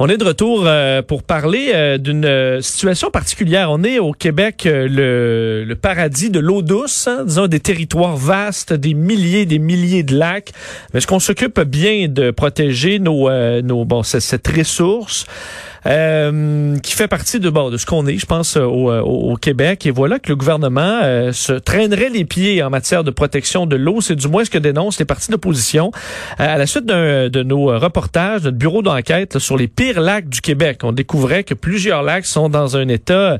On est de retour euh, pour parler euh, d'une euh, situation particulière. On est au Québec, le, paradis de l'eau douce, hein, disons des territoires vastes, des milliers, des milliers de lacs. Mais est-ce qu'on s'occupe bien de protéger nos, nos bon, cette ressource? Euh, qui fait partie de, bon, de ce qu'on est, je pense, euh, au, euh, au, Québec. Et voilà que le gouvernement se traînerait les pieds en matière de protection de l'eau. C'est du moins ce que dénoncent les partis d'opposition. à la suite de nos reportages, notre bureau d'enquête sur les pires lacs du Québec, on découvrait que plusieurs lacs sont dans un état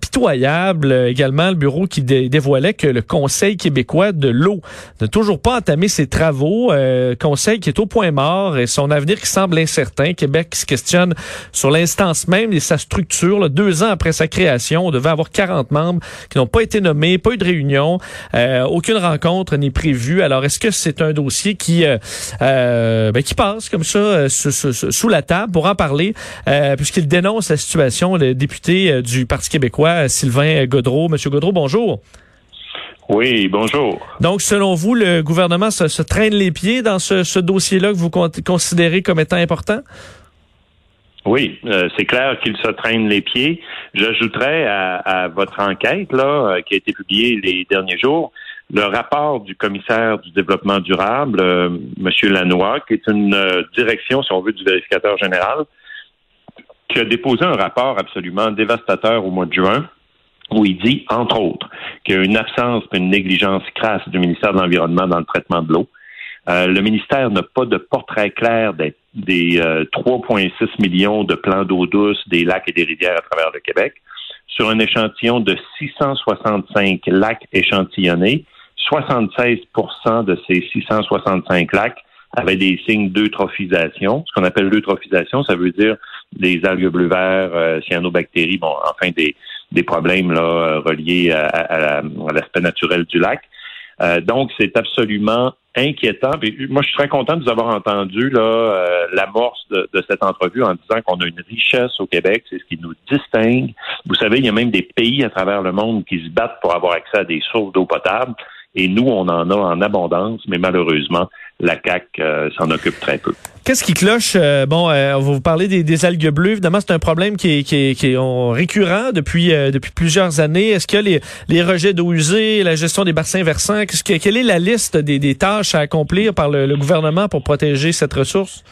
pitoyable. Également, le bureau qui dévoilait que le Conseil québécois de l'eau n'a toujours pas entamé ses travaux. conseil qui est au point mort et son avenir qui semble incertain. Québec se questionne sur l'instance même et sa structure. deux ans après sa création, on devait avoir 40 membres qui n'ont pas été nommés, pas eu de réunion, euh, aucune rencontre n'est prévue. Alors, est-ce que c'est un dossier qui euh, euh, ben, qui passe comme ça sous, la table? Pour en parler, puisqu'il dénonce la situation, le député du Parti québécois, Sylvain Godreau. Monsieur Godreau, bonjour. Oui, bonjour. Donc, selon vous, le gouvernement se, traîne les pieds dans ce, ce dossier-là que vous considérez comme étant important? Oui, euh, c'est clair qu'il se traîne les pieds. J'ajouterais à, votre enquête là, euh, qui a été publiée les derniers jours le rapport du commissaire du développement durable, euh, M. Lanois, qui est une direction, si on veut, du vérificateur général, qui a déposé un rapport absolument dévastateur au mois de juin où il dit, entre autres, qu'il y a une absence, une négligence crasse du ministère de l'Environnement dans le traitement de l'eau. Le ministère n'a pas de portrait clair des des 3,6 euh, millions de plans d'eau douce des lacs et des rivières à travers le Québec. Sur un échantillon de 665 lacs échantillonnés, 76% de ces 665 lacs avaient des signes d'eutrophisation. Ce qu'on appelle l'eutrophisation, ça veut dire des algues bleu-vert, euh, cyanobactéries, bon, enfin des, des problèmes là, euh, reliés à l'aspect naturel du lac. Euh, donc, c'est absolument inquiétant. moi, je suis très content de vous avoir entendu là euh, l'amorce de, de, cette entrevue en disant qu'on a une richesse au Québec, c'est ce qui nous distingue. Vous savez, il y a même des pays à travers le monde qui se battent pour avoir accès à des sources d'eau potable. Et nous, on en a en abondance, mais malheureusement, la CAC euh, s'en occupe très peu. Qu'est-ce qui cloche? Euh, bon, euh, on va vous parler des, algues bleues. Évidemment, c'est un problème qui est, qui est, qui est récurrent depuis, depuis plusieurs années. Est-ce que les, les rejets d'eau usée, la gestion des bassins versants, qu'est-ce que, quelle est la liste des, des tâches à accomplir par le, gouvernement pour protéger cette ressource?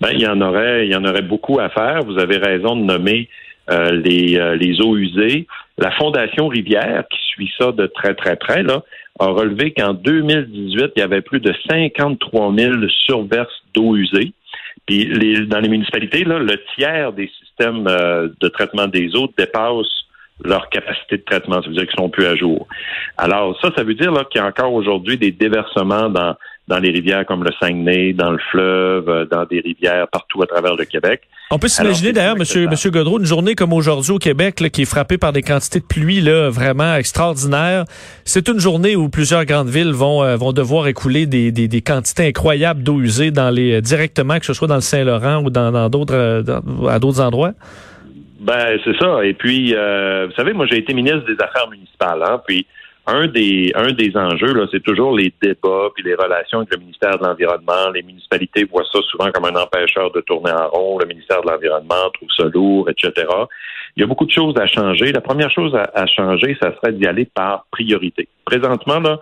Ben, il y en aurait, il y en aurait beaucoup à faire. Vous avez raison de nommer les, les eaux usées. La Fondation Rivière, qui suit ça de très, très près, là, a relevé qu'en 2018, il y avait plus de 53 000 surverses d'eau usée. Puis les, dans les municipalités, là, le tiers des systèmes euh, de traitement des eaux dépasse leur capacité de traitement. Ça veut dire qu'ils sont plus à jour. Alors ça, ça veut dire qu'il y a encore aujourd'hui des déversements dans dans les rivières comme le Saguenay, dans le fleuve, euh, dans des rivières partout à travers le Québec. On peut s'imaginer d'ailleurs, Monsieur, Monsieur Godreau, une journée comme aujourd'hui au Québec, là, qui est frappée par des quantités de pluie là, vraiment extraordinaires. C'est une journée où plusieurs grandes villes vont, euh, vont devoir écouler des, des, des quantités incroyables d'eau usée dans les euh, directement, que ce soit dans le Saint-Laurent ou dans d'autres à d'autres endroits. Ben c'est ça. Et puis, vous savez, moi j'ai été ministre des Affaires municipales, hein, puis un des un des enjeux là, c'est toujours les débats puis les relations avec le ministère de l'environnement. Les municipalités voient ça souvent comme un empêcheur de tourner en rond. Le ministère de l'environnement trouve ça lourd, etc. Il y a beaucoup de choses à changer. La première chose à, changer, ça serait d'y aller par priorité. Présentement là,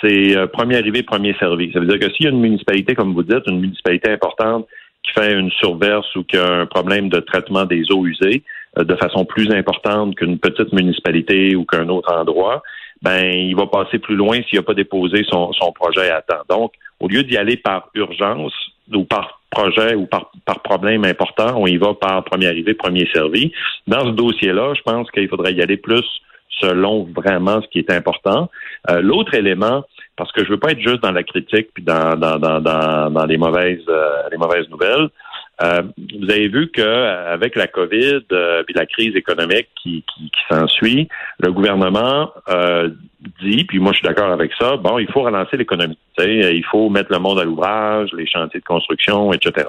c'est euh, premier arrivé, premier servi. Ça veut dire que s'il y a une municipalité, comme vous dites, une municipalité importante qui fait une surverse ou qui a un problème de traitement des eaux usées euh, de façon plus importante qu'une petite municipalité ou qu'un autre endroit, ben il va passer plus loin s'il n'a pas déposé son, son projet à temps. Donc, au lieu d'y aller par urgence ou par projet ou par, par problème important, on y va par premier arrivé, premier servi. Dans ce dossier-là, je pense qu'il faudrait y aller plus selon vraiment ce qui est important. Euh, l'autre élément, parce que je veux pas être juste dans la critique puis dans dans dans dans, dans les mauvaises euh, les mauvaises nouvelles, euh, vous avez vu qu'avec la COVID euh, et la crise économique qui, qui, qui s'ensuit, le gouvernement euh, dit, puis moi je suis d'accord avec ça, bon, il faut relancer l'économie. Il faut mettre le monde à l'ouvrage, les chantiers de construction, etc.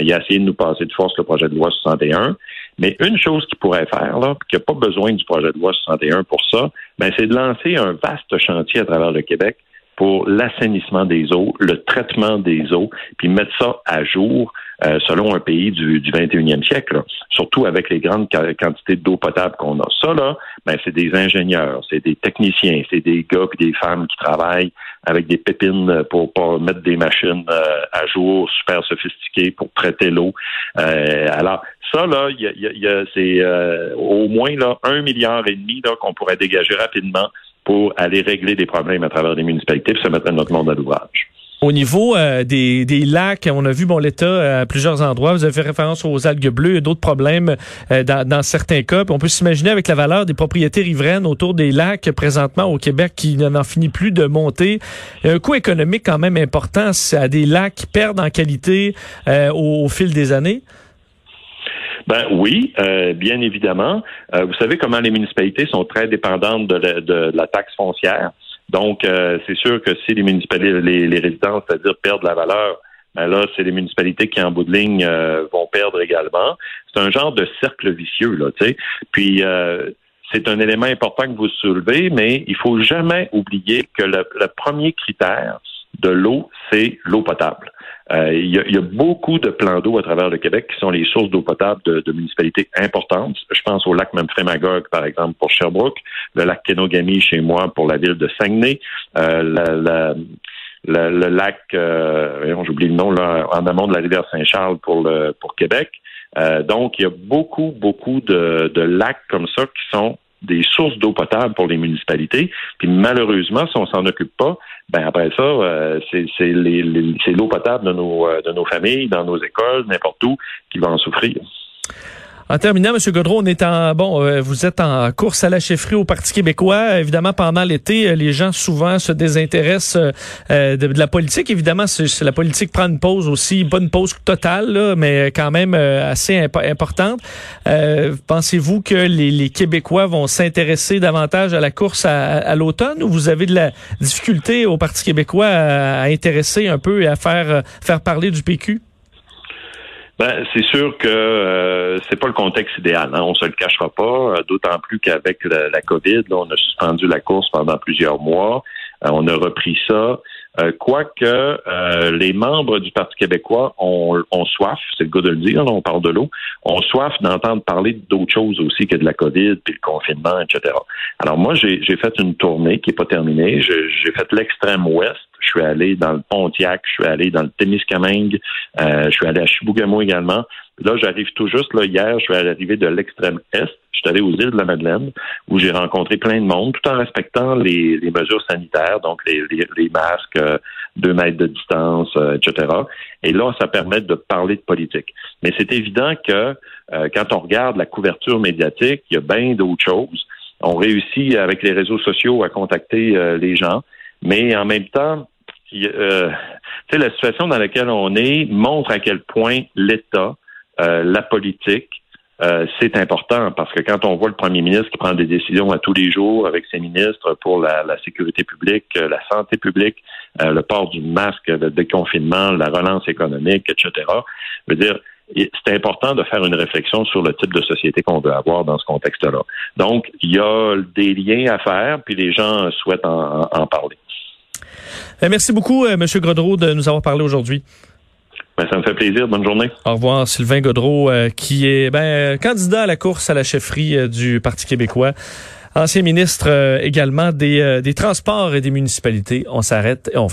il a essayé de nous passer de force le projet de loi 61. Mais une chose qu'il pourrait faire, là, qui n'a pas besoin du projet de loi 61 pour ça, ben, c'est de lancer un vaste chantier à travers le Québec pour l'assainissement des eaux, le traitement des eaux, puis mettre ça à jour euh, selon un pays du, du 21e siècle, surtout avec les grandes quantités d'eau potable qu'on a. Ça, là, ben, c'est des ingénieurs, c'est des techniciens, c'est des gars des femmes qui travaillent avec des pépines pour, pour mettre des machines euh, à jour super sophistiquées pour traiter l'eau. Euh, alors, ça, là, y a, y a, c'est euh, au moins là, un milliard et demi qu'on pourrait dégager rapidement pour aller régler des problèmes à travers les municipalités et se mettre notre monde à l'ouvrage. Au niveau euh, des, des, lacs, on a vu bon l'état euh, à plusieurs endroits. Vous avez fait référence aux algues bleues et d'autres problèmes euh, dans, dans, certains cas. on peut s'imaginer avec la valeur des propriétés riveraines autour des lacs présentement au Québec qui n'en finit plus de monter. Un coût économique quand même important à des lacs qui perdent en qualité au, fil des années. Ben oui, bien évidemment. vous savez comment les municipalités sont très dépendantes de la taxe foncière. Donc, euh, c'est sûr que si les municipalités, les, les résidences, c'est-à-dire perdent la valeur, ben là, c'est les municipalités qui, en bout de ligne, euh, vont perdre également. C'est un genre de cercle vicieux, là, tu sais. Puis, euh, c'est un élément important que vous soulevez, mais il faut jamais oublier que le premier critère, de l'eau, c'est l'eau potable. Euh, il, y a, beaucoup de plans d'eau à travers le Québec qui sont les sources d'eau potable de, municipalités importantes. Je pense au lac Memphremagog, par exemple, pour Sherbrooke, le lac Kenogami chez moi pour la ville de Saguenay, euh, le lac, euh, j'oublie le nom, là, en amont de la rivière Saint-Charles pour, le, pour Québec. Euh, donc, il y a beaucoup, beaucoup de, de lacs comme ça qui sont des sources d'eau potable pour les municipalités. Puis malheureusement, si on s'en occupe pas, ben après ça, euh, c'est l'eau potable de nos, euh, de nos familles, dans nos écoles, n'importe où, qui va en souffrir. En terminant, M. Godreau, on est en bon, euh, vous êtes en course à la chefferie au Parti québécois. Évidemment, pendant l'été, euh, les gens souvent se désintéressent euh, de, la politique. Évidemment, c'est la politique prend une pause aussi, pas une pause totale, mais quand même assez importante. Pensez-vous que les, Québécois vont s'intéresser davantage à la course à, l'automne ou vous avez de la difficulté au Parti québécois à, à intéresser un peu et à faire faire parler du PQ? Ben, c'est sûr que euh, c'est pas le contexte idéal. Hein. On se le cachera pas. Euh, d'autant plus qu'avec la, COVID, on a suspendu la course pendant plusieurs mois. Euh, on a repris ça. Euh, quoique euh, les membres du Parti québécois ont, ont soif, c'est le cas de le dire, on parle de l'eau, ont soif d'entendre parler d'autres choses aussi que de la COVID, puis le confinement, etc. Alors moi, j'ai fait une tournée qui n'est pas terminée. J'ai fait l'extrême ouest. Je suis allé dans le Pontiac, je suis allé dans le Témiscamingue, euh, je suis allé à Chibougamau également. Là, j'arrive tout juste, là, hier, je suis arrivé de l'extrême est. Je suis allé aux îles de la Madeleine, où j'ai rencontré plein de monde, tout en respectant les, mesures sanitaires, donc les, les, masques, euh, deux mètres de distance, euh, etc. Et là, ça permet de parler de politique. Mais c'est évident que euh, quand on regarde la couverture médiatique, il y a bien d'autres choses. On réussit avec les réseaux sociaux à contacter les gens, mais en même temps, euh, la situation dans laquelle on est montre à quel point l'État euh, la politique, euh, c'est important parce que quand on voit le premier ministre qui prend des décisions à tous les jours avec ses ministres pour la, sécurité publique, euh, la santé publique, le port du masque, le déconfinement, la relance économique, etc., je veux dire, c'est important de faire une réflexion sur le type de société qu'on veut avoir dans ce contexte-là. Donc, il y a des liens à faire, puis les gens souhaitent en, parler. Merci beaucoup, M. Grodreau, de nous avoir parlé aujourd'hui. Ben, ça me fait plaisir. Bonne journée. Au revoir, Sylvain Godreau, euh, qui est ben, candidat à la course à la chefferie euh, du Parti québécois. Ancien ministre euh, également des, des Transports et des municipalités. On s'arrête et on